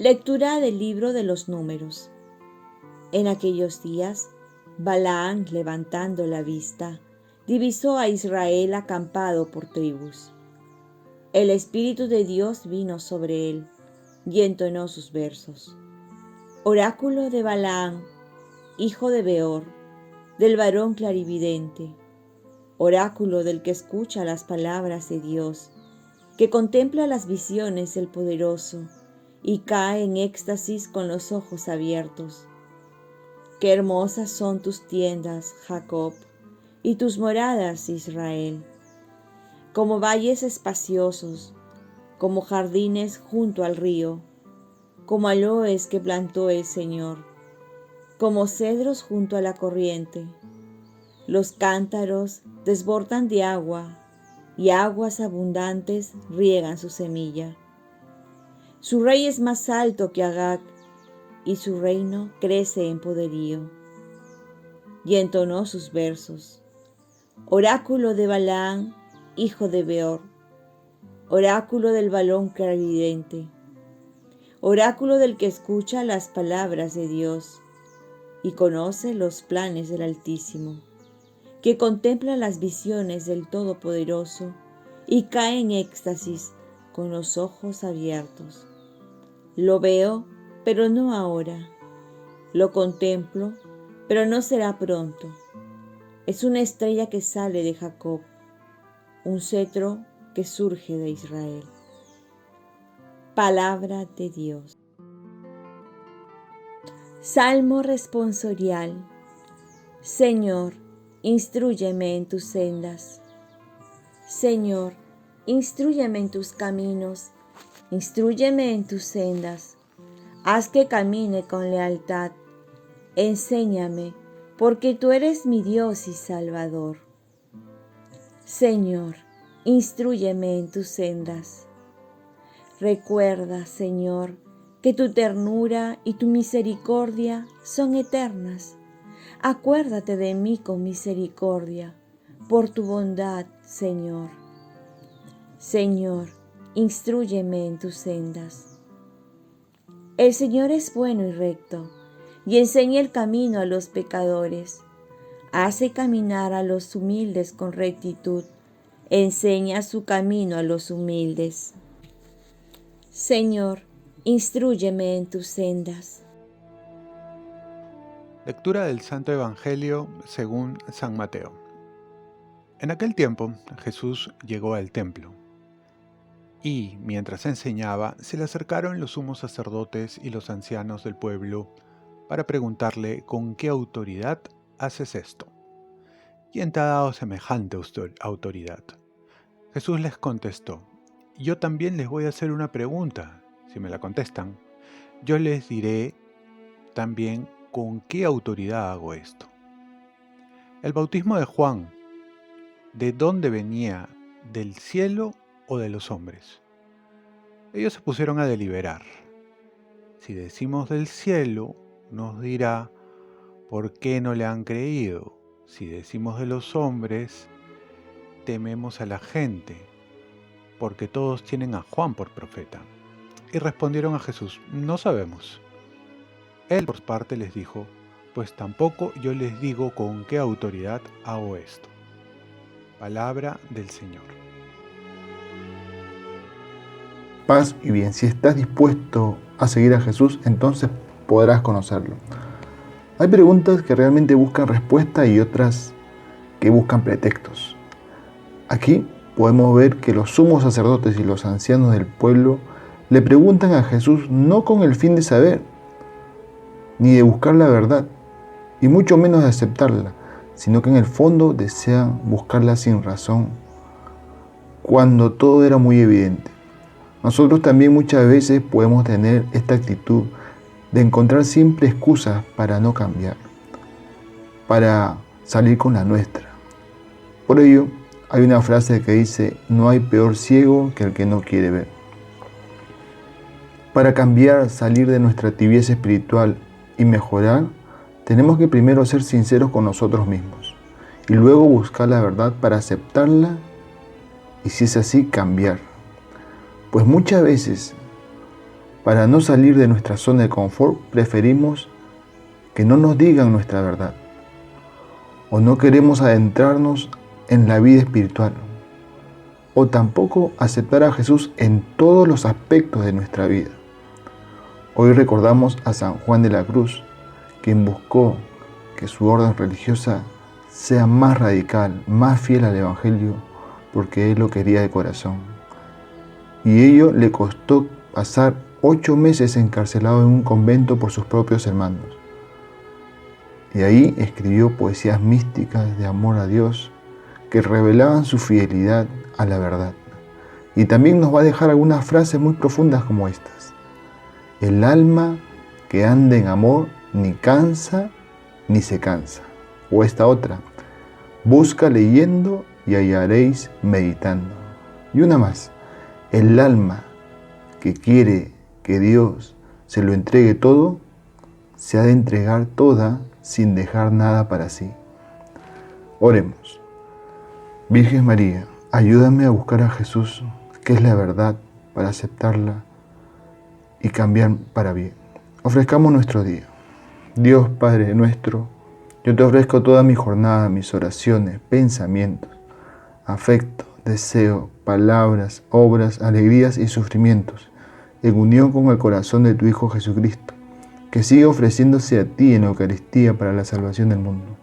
Lectura del libro de los números. En aquellos días, Balaán, levantando la vista, divisó a Israel acampado por tribus. El Espíritu de Dios vino sobre él y entonó sus versos. Oráculo de Balaán, hijo de Beor, del varón clarividente, oráculo del que escucha las palabras de Dios, que contempla las visiones del poderoso y cae en éxtasis con los ojos abiertos. Qué hermosas son tus tiendas, Jacob, y tus moradas, Israel, como valles espaciosos, como jardines junto al río, como aloes que plantó el Señor, como cedros junto a la corriente. Los cántaros desbordan de agua y aguas abundantes riegan su semilla. Su rey es más alto que Agag y su reino crece en poderío. Y entonó sus versos. Oráculo de Balaán, hijo de Beor. Oráculo del balón clarividente. Oráculo del que escucha las palabras de Dios y conoce los planes del Altísimo, que contempla las visiones del Todopoderoso y cae en éxtasis con los ojos abiertos. Lo veo pero no ahora. Lo contemplo, pero no será pronto. Es una estrella que sale de Jacob, un cetro que surge de Israel. Palabra de Dios. Salmo responsorial. Señor, instruyeme en tus sendas. Señor, instruyeme en tus caminos, instruyeme en tus sendas Haz que camine con lealtad. Enséñame, porque tú eres mi Dios y Salvador. Señor, instruyeme en tus sendas. Recuerda, Señor, que tu ternura y tu misericordia son eternas. Acuérdate de mí con misericordia, por tu bondad, Señor. Señor, instruyeme en tus sendas. El Señor es bueno y recto, y enseña el camino a los pecadores. Hace caminar a los humildes con rectitud, enseña su camino a los humildes. Señor, instruyeme en tus sendas. Lectura del Santo Evangelio según San Mateo. En aquel tiempo Jesús llegó al templo y, mientras enseñaba, se le acercaron los sumos sacerdotes y los ancianos del pueblo para preguntarle con qué autoridad haces esto. ¿Quién te ha dado semejante autoridad? Jesús les contestó, yo también les voy a hacer una pregunta. Si me la contestan, yo les diré también con qué autoridad hago esto. El bautismo de Juan, ¿de dónde venía? ¿Del cielo o de los hombres. Ellos se pusieron a deliberar. Si decimos del cielo, nos dirá, ¿por qué no le han creído? Si decimos de los hombres, tememos a la gente, porque todos tienen a Juan por profeta. Y respondieron a Jesús, no sabemos. Él por parte les dijo, pues tampoco yo les digo con qué autoridad hago esto. Palabra del Señor. Paz y bien. Si estás dispuesto a seguir a Jesús, entonces podrás conocerlo. Hay preguntas que realmente buscan respuesta y otras que buscan pretextos. Aquí podemos ver que los sumos sacerdotes y los ancianos del pueblo le preguntan a Jesús no con el fin de saber, ni de buscar la verdad, y mucho menos de aceptarla, sino que en el fondo desean buscarla sin razón, cuando todo era muy evidente. Nosotros también muchas veces podemos tener esta actitud de encontrar siempre excusas para no cambiar, para salir con la nuestra. Por ello, hay una frase que dice, no hay peor ciego que el que no quiere ver. Para cambiar, salir de nuestra tibieza espiritual y mejorar, tenemos que primero ser sinceros con nosotros mismos y luego buscar la verdad para aceptarla y si es así, cambiar. Pues muchas veces para no salir de nuestra zona de confort, preferimos que no nos digan nuestra verdad. O no queremos adentrarnos en la vida espiritual. O tampoco aceptar a Jesús en todos los aspectos de nuestra vida. Hoy recordamos a San Juan de la Cruz, quien buscó que su orden religiosa sea más radical, más fiel al Evangelio, porque él lo quería de corazón. Y ello le costó pasar ocho meses encarcelado en un convento por sus propios hermanos. Y ahí escribió poesías místicas de amor a Dios que revelaban su fidelidad a la verdad. Y también nos va a dejar algunas frases muy profundas como estas. El alma que anda en amor ni cansa ni se cansa. O esta otra. Busca leyendo y hallaréis meditando. Y una más. El alma que quiere que Dios se lo entregue todo, se ha de entregar toda sin dejar nada para sí. Oremos. Virgen María, ayúdame a buscar a Jesús, que es la verdad, para aceptarla y cambiar para bien. Ofrezcamos nuestro día. Dios Padre nuestro, yo te ofrezco toda mi jornada, mis oraciones, pensamientos, afecto, deseo, palabras, obras, alegrías y sufrimientos en unión con el corazón de tu Hijo Jesucristo, que sigue ofreciéndose a ti en la Eucaristía para la salvación del mundo.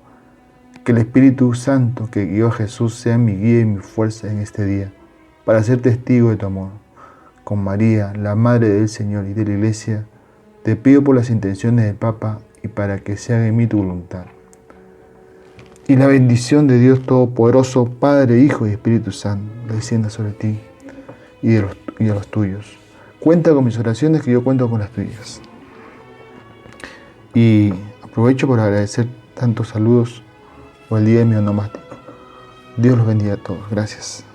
Que el Espíritu Santo que guió a Jesús sea mi guía y mi fuerza en este día, para ser testigo de tu amor. Con María, la Madre del Señor y de la Iglesia, te pido por las intenciones del Papa y para que se haga en mí tu voluntad. Y la bendición de Dios Todopoderoso, Padre, Hijo y Espíritu Santo, descienda sobre ti y de los, tuyos Cuenta con mis oraciones que yo cuento con las tuyas. Y aprovecho por agradecer tantos saludos por el día de mi onomástico. Dios los bendiga a todos. Gracias.